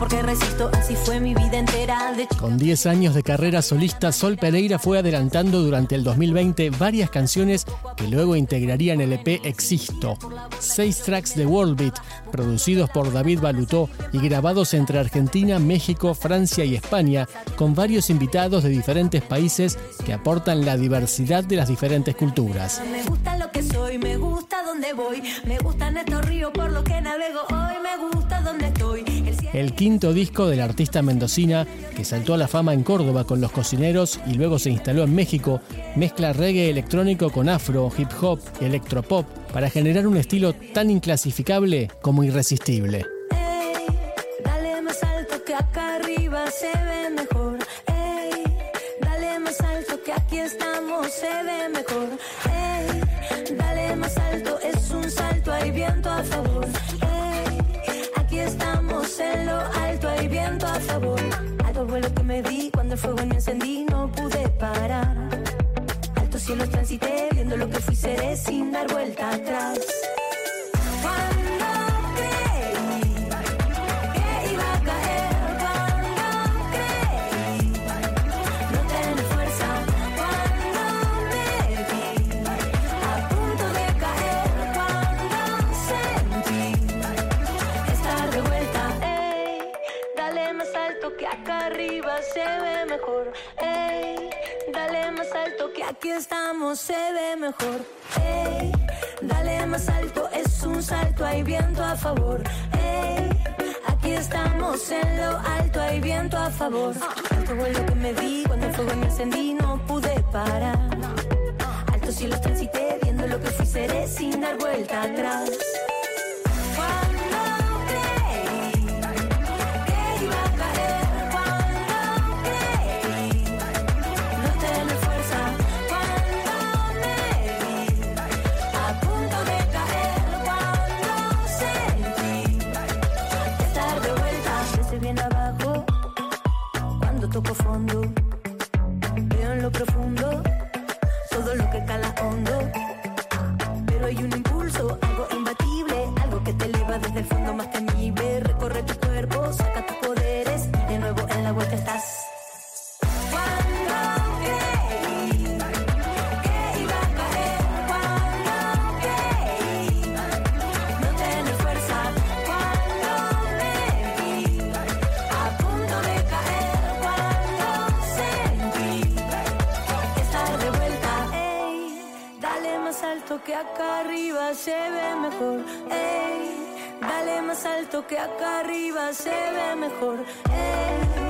Porque resisto, así fue mi vida entera. De Con 10 años de carrera solista, Sol Pereira fue adelantando durante el 2020 varias canciones que luego integrarían el EP Existo. Seis tracks de World Beat, producidos por David Balutó y grabados entre Argentina, México, Francia y España, con varios invitados de diferentes países que aportan la diversidad de las diferentes culturas. Me gusta lo que soy, me gusta donde voy, me gustan estos ríos por los que navego hoy, me gusta. El quinto disco del artista mendocina, que saltó a la fama en Córdoba con Los Cocineros y luego se instaló en México, mezcla reggae electrónico con afro, hip hop y electropop para generar un estilo tan inclasificable como irresistible. Se ve mejor. En lo alto, hay viento a favor. Alto vuelo que me di cuando el fuego me encendí, no pude parar. Alto cielo transité, viendo lo que fui seré sin dar vuelta atrás. Se ve mejor. Ey, dale más alto que aquí estamos se ve mejor. Ey, dale más alto, es un salto, hay viento a favor. Ey, aquí estamos en lo alto, hay viento a favor. Alto vuelo que me vi cuando el fuego me encendí, no pude parar. Alto cielo transité, viendo lo que fui seré sin dar vuelta atrás. Fondo, veo lo profundo todo lo que cala hondo. Pero hay un impulso, algo imbatible, algo que te eleva desde el fondo más temible. Más alto que acá arriba se ve mejor. Ey, dale más alto que acá arriba se ve mejor. Ey,